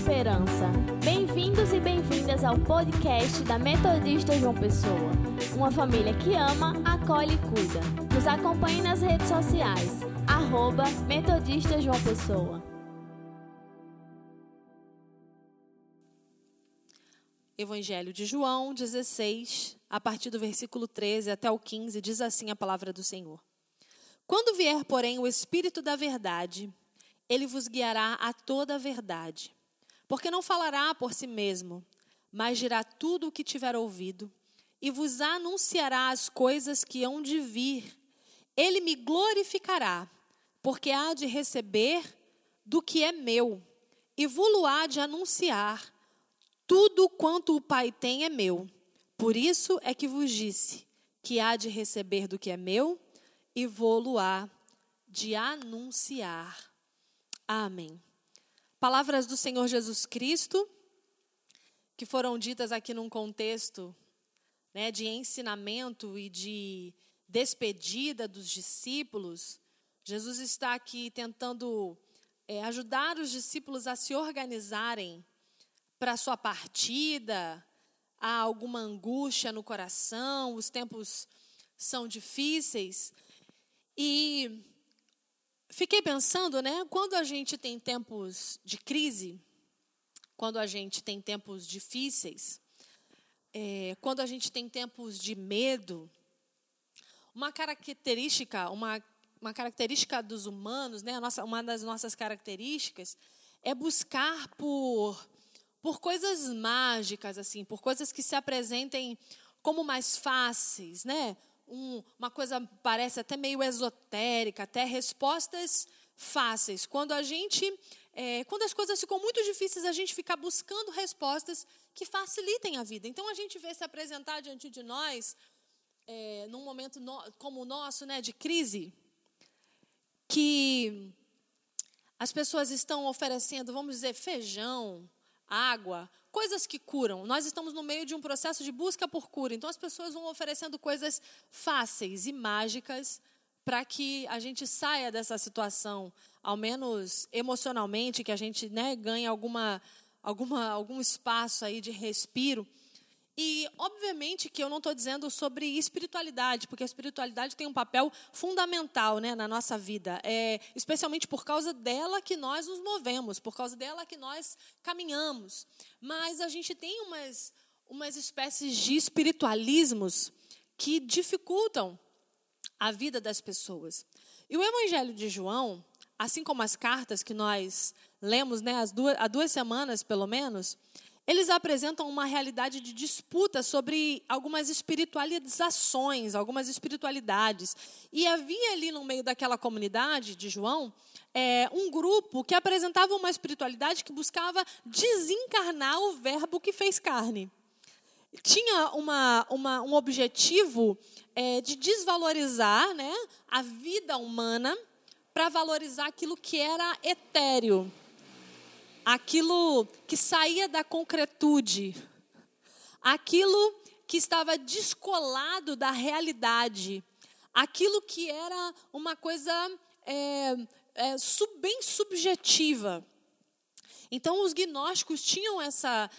esperança. Bem-vindos e bem-vindas ao podcast da Metodista João Pessoa. Uma família que ama, acolhe e cuida. Nos acompanhe nas redes sociais. Arroba Metodista João Pessoa. Evangelho de João 16, a partir do versículo 13 até o 15, diz assim a palavra do Senhor. Quando vier, porém, o Espírito da Verdade, ele vos guiará a toda a verdade. Porque não falará por si mesmo, mas dirá tudo o que tiver ouvido, e vos anunciará as coisas que hão de vir. Ele me glorificará, porque há de receber do que é meu, e vos há de anunciar. Tudo quanto o Pai tem é meu. Por isso é que vos disse que há de receber do que é meu e vou há de anunciar. Amém. Palavras do Senhor Jesus Cristo, que foram ditas aqui num contexto né, de ensinamento e de despedida dos discípulos. Jesus está aqui tentando é, ajudar os discípulos a se organizarem para a sua partida. Há alguma angústia no coração, os tempos são difíceis. E fiquei pensando, né? Quando a gente tem tempos de crise, quando a gente tem tempos difíceis, é, quando a gente tem tempos de medo, uma característica, uma, uma característica dos humanos, né? Nossa, uma das nossas características é buscar por por coisas mágicas assim, por coisas que se apresentem como mais fáceis, né? Um, uma coisa parece até meio esotérica, até respostas fáceis. Quando a gente, é, quando as coisas ficam muito difíceis, a gente fica buscando respostas que facilitem a vida. Então a gente vê se apresentar diante de nós, é, num momento no, como o nosso, né, de crise, que as pessoas estão oferecendo, vamos dizer, feijão, água, coisas que curam. Nós estamos no meio de um processo de busca por cura. Então as pessoas vão oferecendo coisas fáceis e mágicas para que a gente saia dessa situação, ao menos emocionalmente, que a gente né, ganhe alguma, alguma, algum espaço aí de respiro. E, obviamente, que eu não estou dizendo sobre espiritualidade, porque a espiritualidade tem um papel fundamental né, na nossa vida. É, especialmente por causa dela que nós nos movemos, por causa dela que nós caminhamos. Mas a gente tem umas, umas espécies de espiritualismos que dificultam a vida das pessoas. E o Evangelho de João, assim como as cartas que nós lemos né, duas, há duas semanas, pelo menos, eles apresentam uma realidade de disputa sobre algumas espiritualizações, algumas espiritualidades. E havia ali no meio daquela comunidade de João é, um grupo que apresentava uma espiritualidade que buscava desencarnar o verbo que fez carne. Tinha uma, uma um objetivo é, de desvalorizar né, a vida humana para valorizar aquilo que era etéreo aquilo que saía da concretude, aquilo que estava descolado da realidade, aquilo que era uma coisa é, é, bem subjetiva. Então, os gnósticos tinham essa,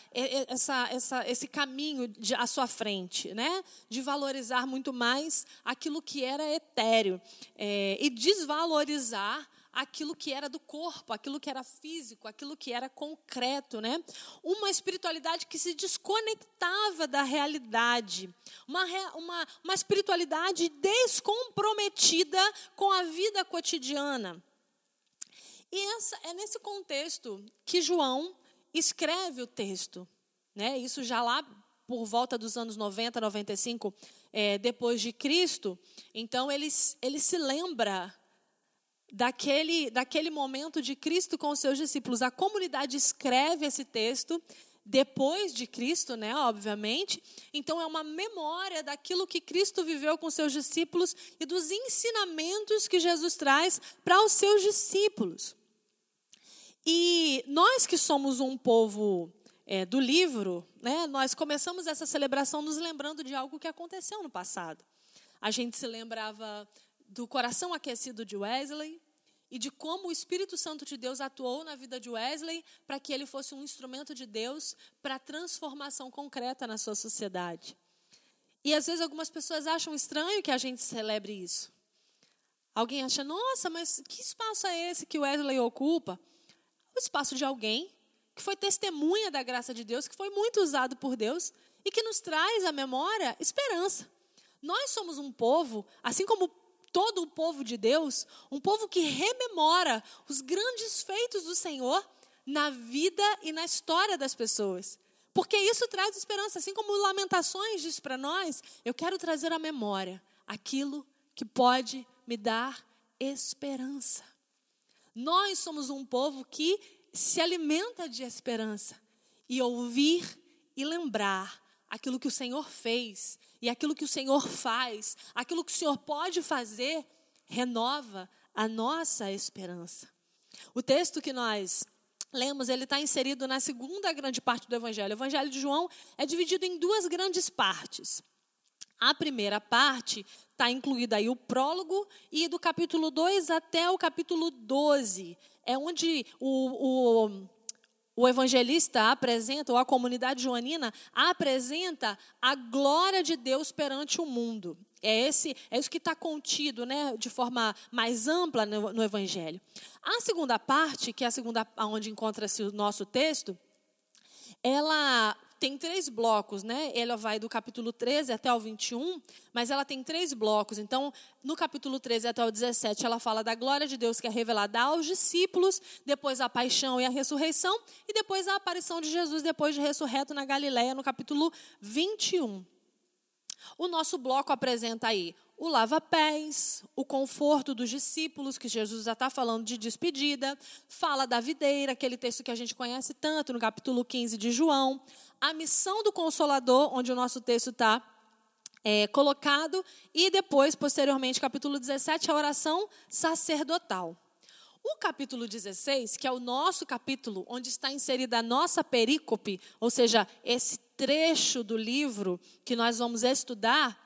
essa, essa, esse caminho de, à sua frente, né? de valorizar muito mais aquilo que era etéreo é, e desvalorizar aquilo que era do corpo, aquilo que era físico, aquilo que era concreto, né? Uma espiritualidade que se desconectava da realidade, uma, uma, uma espiritualidade descomprometida com a vida cotidiana. E essa, é nesse contexto que João escreve o texto, né? Isso já lá por volta dos anos 90, 95, é, depois de Cristo. Então ele, ele se lembra daquele, daquele momento de Cristo com os seus discípulos. A comunidade escreve esse texto depois de Cristo, né, obviamente. Então é uma memória daquilo que Cristo viveu com seus discípulos e dos ensinamentos que Jesus traz para os seus discípulos. E nós que somos um povo é, do livro, né, nós começamos essa celebração nos lembrando de algo que aconteceu no passado. A gente se lembrava do coração aquecido de Wesley e de como o Espírito Santo de Deus atuou na vida de Wesley para que ele fosse um instrumento de Deus para transformação concreta na sua sociedade. E às vezes algumas pessoas acham estranho que a gente celebre isso. Alguém acha, nossa, mas que espaço é esse que Wesley ocupa? O espaço de alguém que foi testemunha da graça de Deus, que foi muito usado por Deus e que nos traz à memória esperança. Nós somos um povo, assim como todo o povo de Deus, um povo que rememora os grandes feitos do Senhor na vida e na história das pessoas. Porque isso traz esperança, assim como Lamentações diz para nós, eu quero trazer à memória aquilo que pode me dar esperança. Nós somos um povo que se alimenta de esperança e ouvir e lembrar aquilo que o Senhor fez e aquilo que o Senhor faz, aquilo que o Senhor pode fazer, renova a nossa esperança. O texto que nós lemos, ele está inserido na segunda grande parte do Evangelho. O Evangelho de João é dividido em duas grandes partes. A primeira parte está incluída aí o prólogo e do capítulo 2 até o capítulo 12. É onde o, o o evangelista apresenta, ou a comunidade joanina apresenta a glória de Deus perante o mundo. É, esse, é isso que está contido né, de forma mais ampla no, no Evangelho. A segunda parte, que é a segunda onde encontra-se o nosso texto, ela tem três blocos, né? Ela vai do capítulo 13 até o 21, mas ela tem três blocos. Então, no capítulo 13 até o 17, ela fala da glória de Deus que é revelada aos discípulos, depois a paixão e a ressurreição, e depois a aparição de Jesus depois de ressurreto na Galiléia, no capítulo 21. O nosso bloco apresenta aí o lava-pés, o conforto dos discípulos, que Jesus já está falando de despedida, fala da videira, aquele texto que a gente conhece tanto no capítulo 15 de João, a missão do Consolador, onde o nosso texto está é, colocado, e depois, posteriormente, capítulo 17, a oração sacerdotal. O capítulo 16, que é o nosso capítulo, onde está inserida a nossa perícope, ou seja, esse trecho do livro que nós vamos estudar,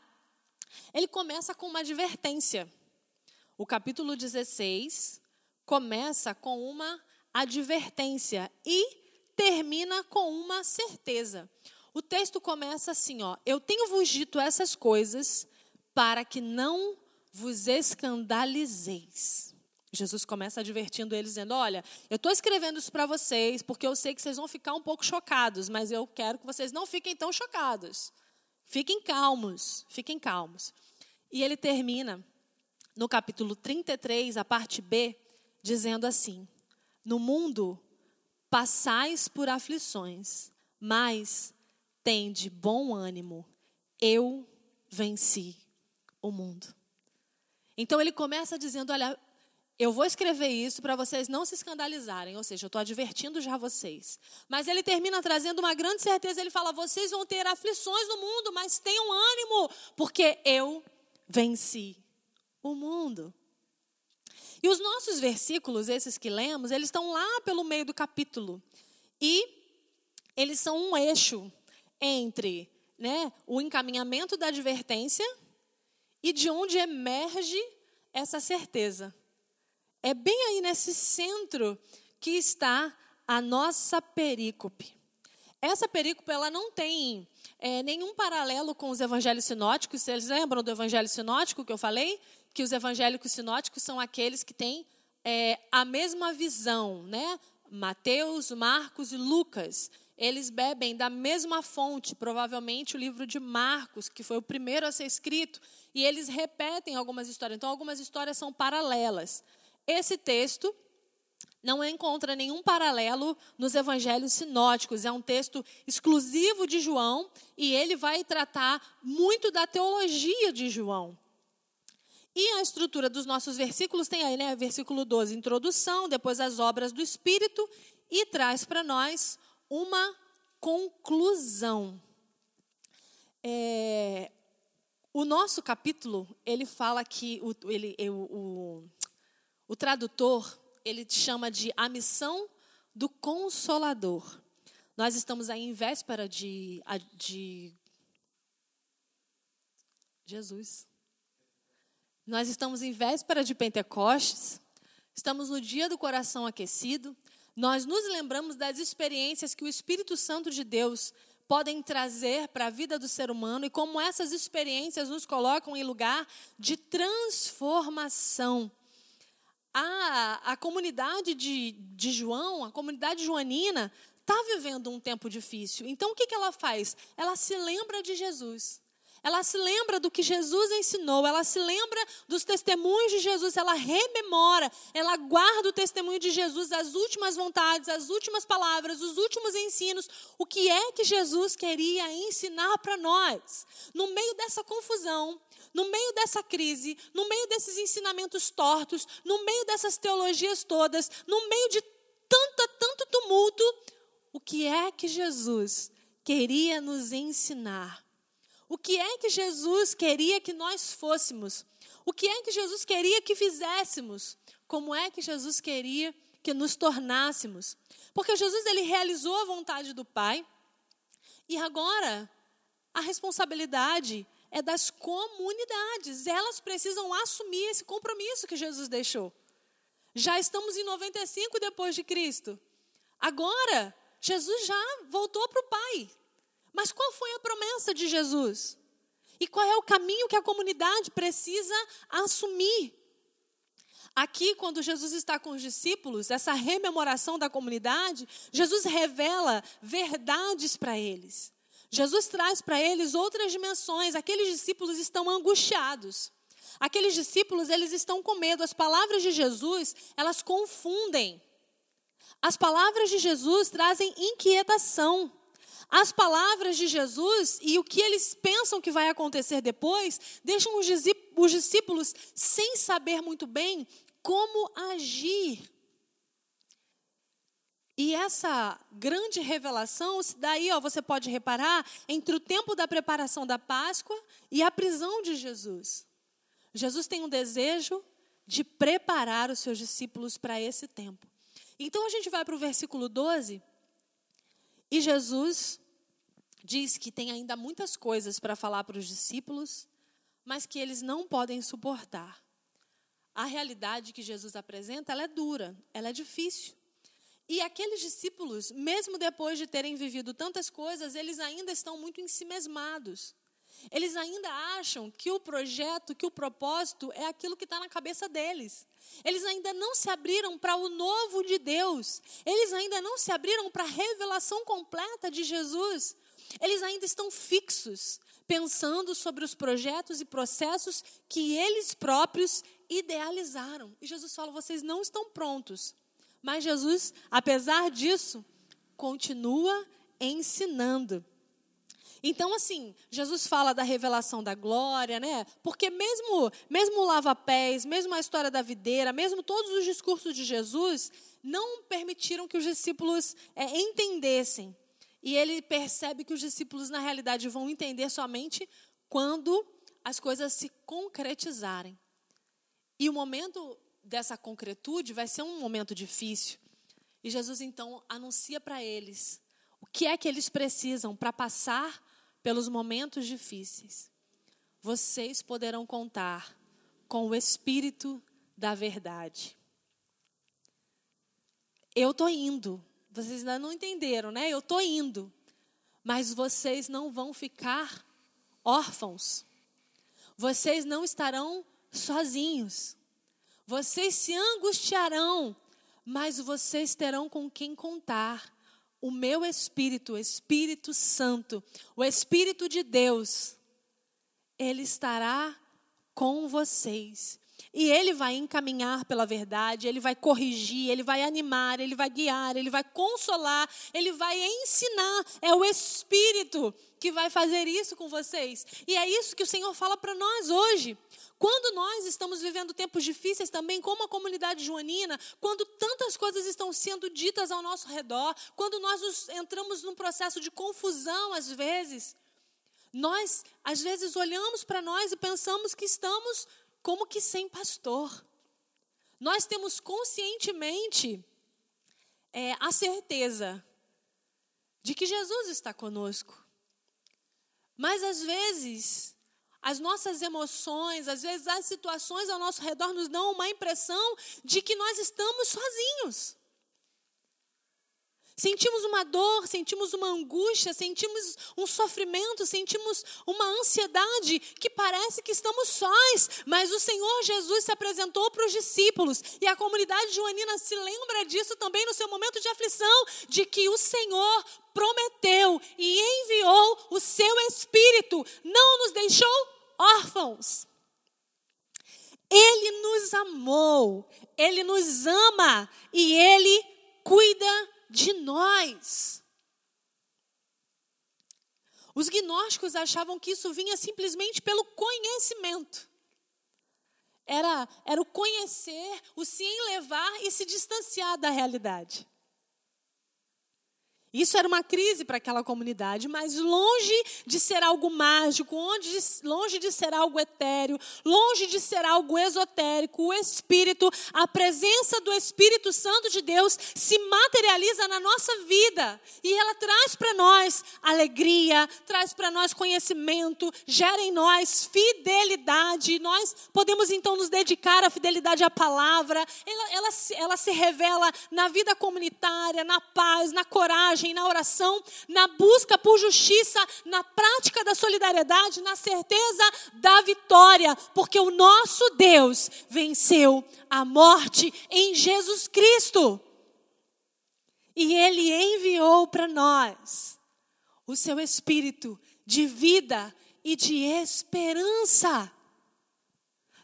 ele começa com uma advertência. O capítulo 16 começa com uma advertência e termina com uma certeza. O texto começa assim, ó: Eu tenho vos dito essas coisas para que não vos escandalizeis. Jesus começa advertindo eles, dizendo: Olha, eu estou escrevendo isso para vocês porque eu sei que vocês vão ficar um pouco chocados, mas eu quero que vocês não fiquem tão chocados. Fiquem calmos, fiquem calmos. E ele termina no capítulo 33, a parte B, dizendo assim: No mundo passais por aflições, mas tende bom ânimo, eu venci o mundo. Então ele começa dizendo: Olha, eu vou escrever isso para vocês não se escandalizarem, ou seja, eu estou advertindo já vocês. Mas ele termina trazendo uma grande certeza: ele fala, vocês vão ter aflições no mundo, mas tenham ânimo, porque eu venci o mundo. E os nossos versículos, esses que lemos, eles estão lá pelo meio do capítulo. E eles são um eixo entre né, o encaminhamento da advertência e de onde emerge essa certeza. É bem aí nesse centro que está a nossa perícope. Essa perícope ela não tem é, nenhum paralelo com os evangelhos sinóticos. Vocês lembram do evangelho sinótico que eu falei? Que os evangélicos sinóticos são aqueles que têm é, a mesma visão, né? Mateus, Marcos e Lucas. Eles bebem da mesma fonte, provavelmente o livro de Marcos, que foi o primeiro a ser escrito, e eles repetem algumas histórias. Então, algumas histórias são paralelas. Esse texto não encontra nenhum paralelo nos evangelhos sinóticos. É um texto exclusivo de João e ele vai tratar muito da teologia de João. E a estrutura dos nossos versículos tem aí, né? Versículo 12, introdução, depois as obras do Espírito e traz para nós uma conclusão. É, o nosso capítulo, ele fala que o, ele, o, o tradutor, ele chama de a missão do consolador. Nós estamos aí em véspera de, de Jesus. Nós estamos em véspera de Pentecostes, estamos no dia do coração aquecido, nós nos lembramos das experiências que o Espírito Santo de Deus podem trazer para a vida do ser humano e como essas experiências nos colocam em lugar de transformação. A, a comunidade de, de João, a comunidade joanina, está vivendo um tempo difícil. Então, o que, que ela faz? Ela se lembra de Jesus ela se lembra do que Jesus ensinou, ela se lembra dos testemunhos de Jesus, ela rememora, ela guarda o testemunho de Jesus, as últimas vontades, as últimas palavras, os últimos ensinos, o que é que Jesus queria ensinar para nós. No meio dessa confusão, no meio dessa crise, no meio desses ensinamentos tortos, no meio dessas teologias todas, no meio de tanta, tanto tumulto, o que é que Jesus queria nos ensinar? O que é que Jesus queria que nós fôssemos? O que é que Jesus queria que fizéssemos? Como é que Jesus queria que nos tornássemos? Porque Jesus ele realizou a vontade do Pai e agora a responsabilidade é das comunidades. Elas precisam assumir esse compromisso que Jesus deixou. Já estamos em 95 depois de Cristo. Agora, Jesus já voltou para o Pai. Mas qual foi a promessa de Jesus? E qual é o caminho que a comunidade precisa assumir? Aqui, quando Jesus está com os discípulos, essa rememoração da comunidade, Jesus revela verdades para eles. Jesus traz para eles outras dimensões. Aqueles discípulos estão angustiados. Aqueles discípulos, eles estão com medo. As palavras de Jesus, elas confundem. As palavras de Jesus trazem inquietação. As palavras de Jesus e o que eles pensam que vai acontecer depois deixam os discípulos sem saber muito bem como agir. E essa grande revelação, daí ó, você pode reparar, entre o tempo da preparação da Páscoa e a prisão de Jesus. Jesus tem um desejo de preparar os seus discípulos para esse tempo. Então a gente vai para o versículo 12 e Jesus diz que tem ainda muitas coisas para falar para os discípulos, mas que eles não podem suportar. A realidade que Jesus apresenta, ela é dura, ela é difícil. E aqueles discípulos, mesmo depois de terem vivido tantas coisas, eles ainda estão muito ensimesmados. Eles ainda acham que o projeto, que o propósito é aquilo que está na cabeça deles. Eles ainda não se abriram para o novo de Deus. Eles ainda não se abriram para a revelação completa de Jesus. Eles ainda estão fixos, pensando sobre os projetos e processos que eles próprios idealizaram. E Jesus fala: vocês não estão prontos. Mas Jesus, apesar disso, continua ensinando. Então, assim, Jesus fala da revelação da glória, né? Porque mesmo, mesmo o lava-pés, mesmo a história da videira, mesmo todos os discursos de Jesus, não permitiram que os discípulos é, entendessem. E ele percebe que os discípulos, na realidade, vão entender somente quando as coisas se concretizarem. E o momento dessa concretude vai ser um momento difícil. E Jesus, então, anuncia para eles o que é que eles precisam para passar pelos momentos difíceis. Vocês poderão contar com o Espírito da Verdade. Eu estou indo. Vocês ainda não entenderam, né? Eu estou indo. Mas vocês não vão ficar órfãos. Vocês não estarão sozinhos. Vocês se angustiarão, mas vocês terão com quem contar o meu Espírito, o Espírito Santo, o Espírito de Deus, ele estará com vocês. E ele vai encaminhar pela verdade, ele vai corrigir, ele vai animar, ele vai guiar, ele vai consolar, ele vai ensinar. É o Espírito que vai fazer isso com vocês. E é isso que o Senhor fala para nós hoje. Quando nós estamos vivendo tempos difíceis também, como a comunidade joanina, quando tantas coisas estão sendo ditas ao nosso redor, quando nós entramos num processo de confusão às vezes, nós às vezes olhamos para nós e pensamos que estamos como que sem pastor. Nós temos conscientemente é, a certeza de que Jesus está conosco. Mas às vezes as nossas emoções, às vezes as situações ao nosso redor nos dão uma impressão de que nós estamos sozinhos. Sentimos uma dor, sentimos uma angústia, sentimos um sofrimento, sentimos uma ansiedade que parece que estamos sós, mas o Senhor Jesus se apresentou para os discípulos. E a comunidade joanina se lembra disso também no seu momento de aflição, de que o Senhor prometeu e enviou o seu Espírito, não nos deixou órfãos. Ele nos amou, ele nos ama e ele cuida de nós. Os gnósticos achavam que isso vinha simplesmente pelo conhecimento. Era, era o conhecer, o se enlevar e se distanciar da realidade. Isso era uma crise para aquela comunidade, mas longe de ser algo mágico, longe de ser algo etéreo, longe de ser algo esotérico, o Espírito, a presença do Espírito Santo de Deus se materializa na nossa vida e ela traz para nós alegria, traz para nós conhecimento, gera em nós fidelidade. Nós podemos então nos dedicar à fidelidade à palavra, ela, ela, ela se revela na vida comunitária, na paz, na coragem na oração, na busca por justiça, na prática da solidariedade, na certeza da vitória, porque o nosso Deus venceu a morte em Jesus Cristo. E Ele enviou para nós o seu Espírito de vida e de esperança.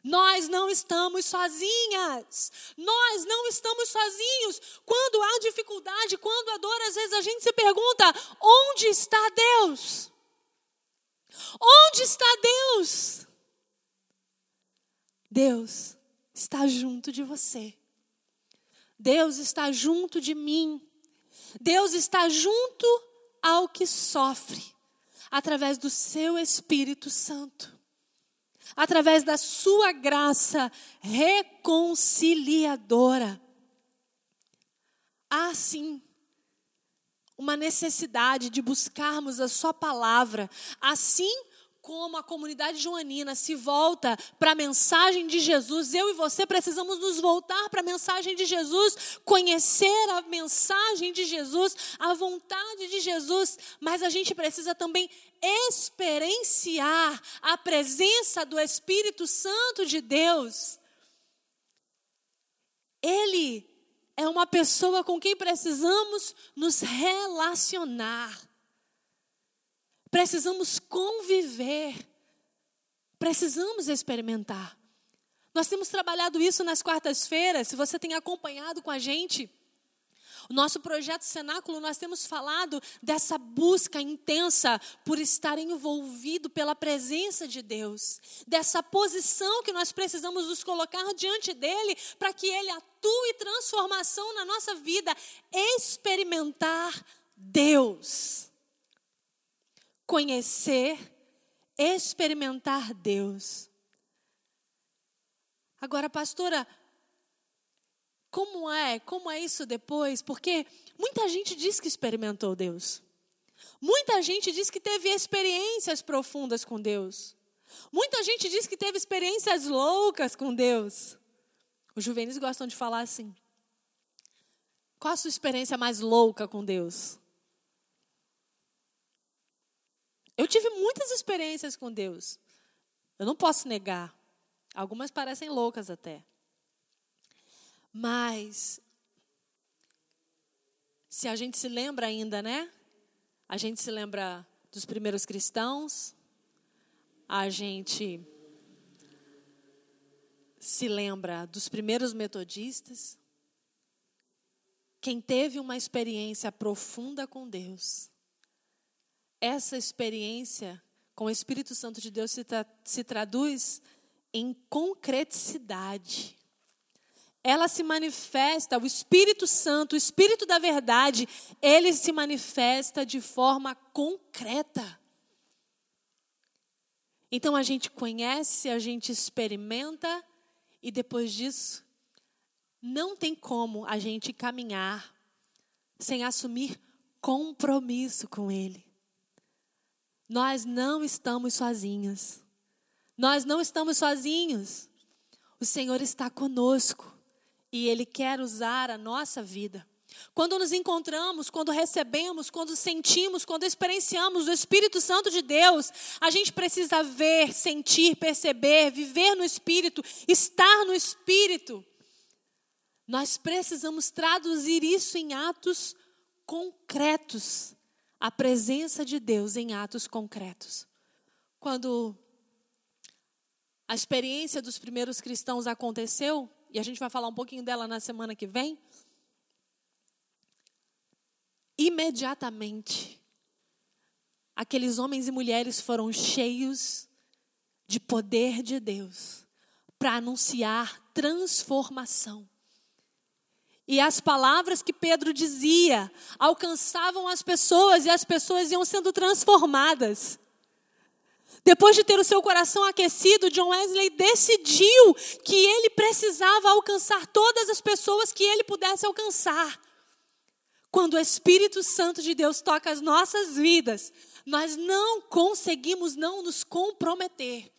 Nós não estamos sozinhas. Nós não estamos sozinhos. Quando há dificuldade, quando há dor, às vezes a gente se pergunta: onde está Deus? Onde está Deus? Deus está junto de você. Deus está junto de mim. Deus está junto ao que sofre, através do seu Espírito Santo através da sua graça reconciliadora. Há sim uma necessidade de buscarmos a sua palavra, assim como a comunidade joanina se volta para a mensagem de Jesus, eu e você precisamos nos voltar para a mensagem de Jesus, conhecer a mensagem de Jesus, a vontade de Jesus, mas a gente precisa também experienciar a presença do Espírito Santo de Deus. Ele é uma pessoa com quem precisamos nos relacionar. Precisamos conviver. Precisamos experimentar. Nós temos trabalhado isso nas quartas-feiras. Se você tem acompanhado com a gente, o nosso projeto Cenáculo, nós temos falado dessa busca intensa por estar envolvido pela presença de Deus, dessa posição que nós precisamos nos colocar diante dele para que ele atue transformação na nossa vida, experimentar Deus. Conhecer, experimentar Deus. Agora, pastora, como é? Como é isso depois? Porque muita gente diz que experimentou Deus. Muita gente diz que teve experiências profundas com Deus. Muita gente diz que teve experiências loucas com Deus. Os juvenis gostam de falar assim. Qual a sua experiência mais louca com Deus? Eu tive muitas experiências com Deus. Eu não posso negar. Algumas parecem loucas até. Mas, se a gente se lembra ainda, né? A gente se lembra dos primeiros cristãos, a gente se lembra dos primeiros metodistas. Quem teve uma experiência profunda com Deus, essa experiência com o Espírito Santo de Deus se, tra se traduz em concreticidade ela se manifesta, o Espírito Santo, o Espírito da verdade, ele se manifesta de forma concreta. Então a gente conhece, a gente experimenta e depois disso não tem como a gente caminhar sem assumir compromisso com ele. Nós não estamos sozinhos. Nós não estamos sozinhos. O Senhor está conosco e Ele quer usar a nossa vida. Quando nos encontramos, quando recebemos, quando sentimos, quando experienciamos o Espírito Santo de Deus, a gente precisa ver, sentir, perceber, viver no Espírito, estar no Espírito. Nós precisamos traduzir isso em atos concretos. A presença de Deus em atos concretos. Quando a experiência dos primeiros cristãos aconteceu, e a gente vai falar um pouquinho dela na semana que vem, imediatamente, aqueles homens e mulheres foram cheios de poder de Deus para anunciar transformação. E as palavras que Pedro dizia alcançavam as pessoas e as pessoas iam sendo transformadas. Depois de ter o seu coração aquecido, John Wesley decidiu que ele precisava alcançar todas as pessoas que ele pudesse alcançar. Quando o Espírito Santo de Deus toca as nossas vidas, nós não conseguimos não nos comprometer.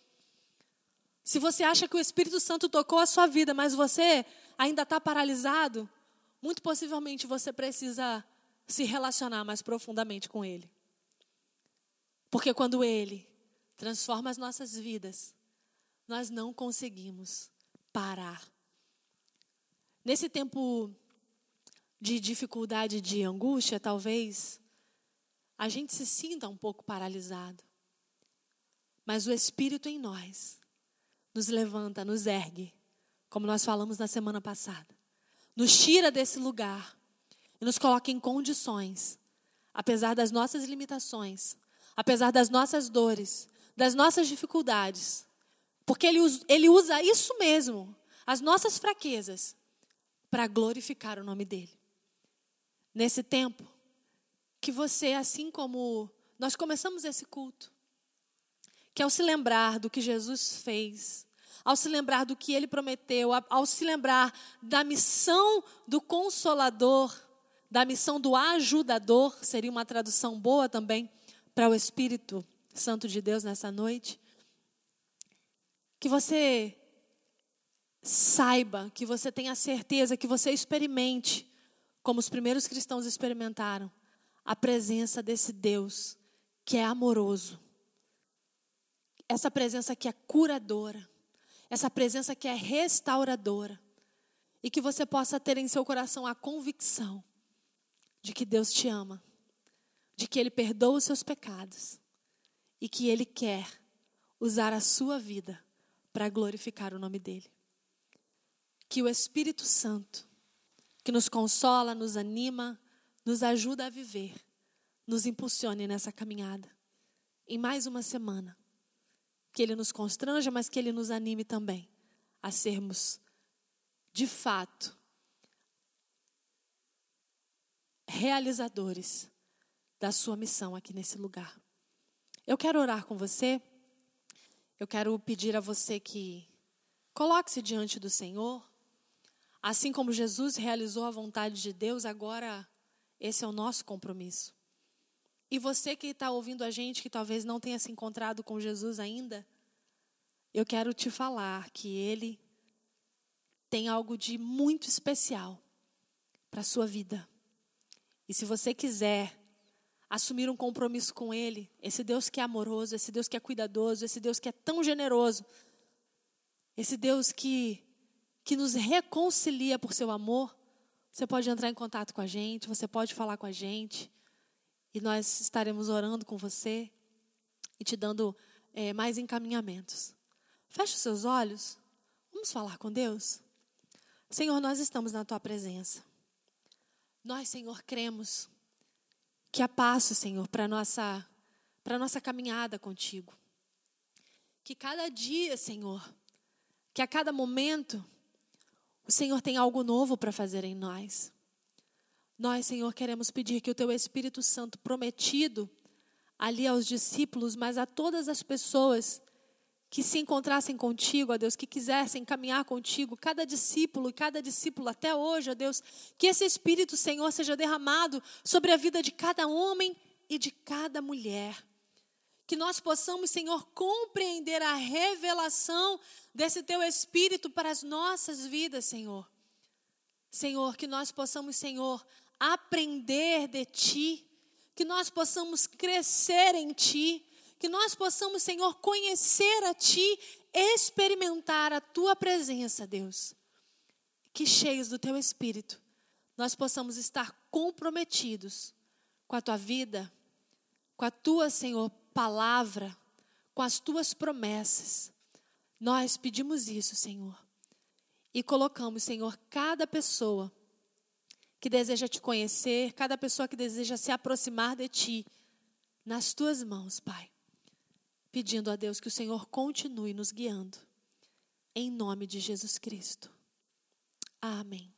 Se você acha que o Espírito Santo tocou a sua vida, mas você ainda está paralisado, muito possivelmente você precisa se relacionar mais profundamente com Ele. Porque quando Ele transforma as nossas vidas, nós não conseguimos parar. Nesse tempo de dificuldade, de angústia, talvez a gente se sinta um pouco paralisado. Mas o Espírito em nós nos levanta, nos ergue, como nós falamos na semana passada. Nos tira desse lugar e nos coloca em condições, apesar das nossas limitações, apesar das nossas dores, das nossas dificuldades. Porque ele, ele usa isso mesmo, as nossas fraquezas, para glorificar o nome dele nesse tempo, que você, assim como nós começamos esse culto, que ao se lembrar do que Jesus fez, ao se lembrar do que ele prometeu, ao se lembrar da missão do consolador, da missão do ajudador, seria uma tradução boa também para o Espírito Santo de Deus nessa noite. Que você saiba, que você tenha certeza, que você experimente como os primeiros cristãos experimentaram, a presença desse Deus que é amoroso. Essa presença que é curadora. Essa presença que é restauradora. E que você possa ter em seu coração a convicção de que Deus te ama, de que Ele perdoa os seus pecados e que Ele quer usar a sua vida para glorificar o nome dEle. Que o Espírito Santo que nos consola, nos anima, nos ajuda a viver, nos impulsione nessa caminhada. Em mais uma semana. Que Ele nos constranja, mas que Ele nos anime também a sermos, de fato, realizadores da Sua missão aqui nesse lugar. Eu quero orar com você. Eu quero pedir a você que coloque-se diante do Senhor. Assim como Jesus realizou a vontade de Deus, agora esse é o nosso compromisso. E você que está ouvindo a gente, que talvez não tenha se encontrado com Jesus ainda, eu quero te falar que Ele tem algo de muito especial para a sua vida. E se você quiser assumir um compromisso com Ele, esse Deus que é amoroso, esse Deus que é cuidadoso, esse Deus que é tão generoso, esse Deus que que nos reconcilia por seu amor, você pode entrar em contato com a gente, você pode falar com a gente, e nós estaremos orando com você e te dando é, mais encaminhamentos. Feche os seus olhos, vamos falar com Deus. Senhor, nós estamos na tua presença. Nós, Senhor, cremos que há passo, Senhor, para nossa, para nossa caminhada contigo. Que cada dia, Senhor, que a cada momento, o Senhor tem algo novo para fazer em nós. Nós, Senhor, queremos pedir que o Teu Espírito Santo prometido ali aos discípulos, mas a todas as pessoas que se encontrassem contigo, ó Deus, que quisessem caminhar contigo, cada discípulo e cada discípulo até hoje, ó Deus, que esse Espírito, Senhor, seja derramado sobre a vida de cada homem e de cada mulher que nós possamos, Senhor, compreender a revelação desse teu Espírito para as nossas vidas, Senhor. Senhor, que nós possamos, Senhor, aprender de Ti, que nós possamos crescer em Ti, que nós possamos, Senhor, conhecer a Ti, experimentar a Tua presença, Deus. Que cheios do Teu Espírito, nós possamos estar comprometidos com a Tua vida, com a Tua, Senhor, palavra, com as Tuas promessas. Nós pedimos isso, Senhor e colocamos, Senhor, cada pessoa que deseja te conhecer, cada pessoa que deseja se aproximar de ti, nas tuas mãos, Pai. Pedindo a Deus que o Senhor continue nos guiando. Em nome de Jesus Cristo. Amém.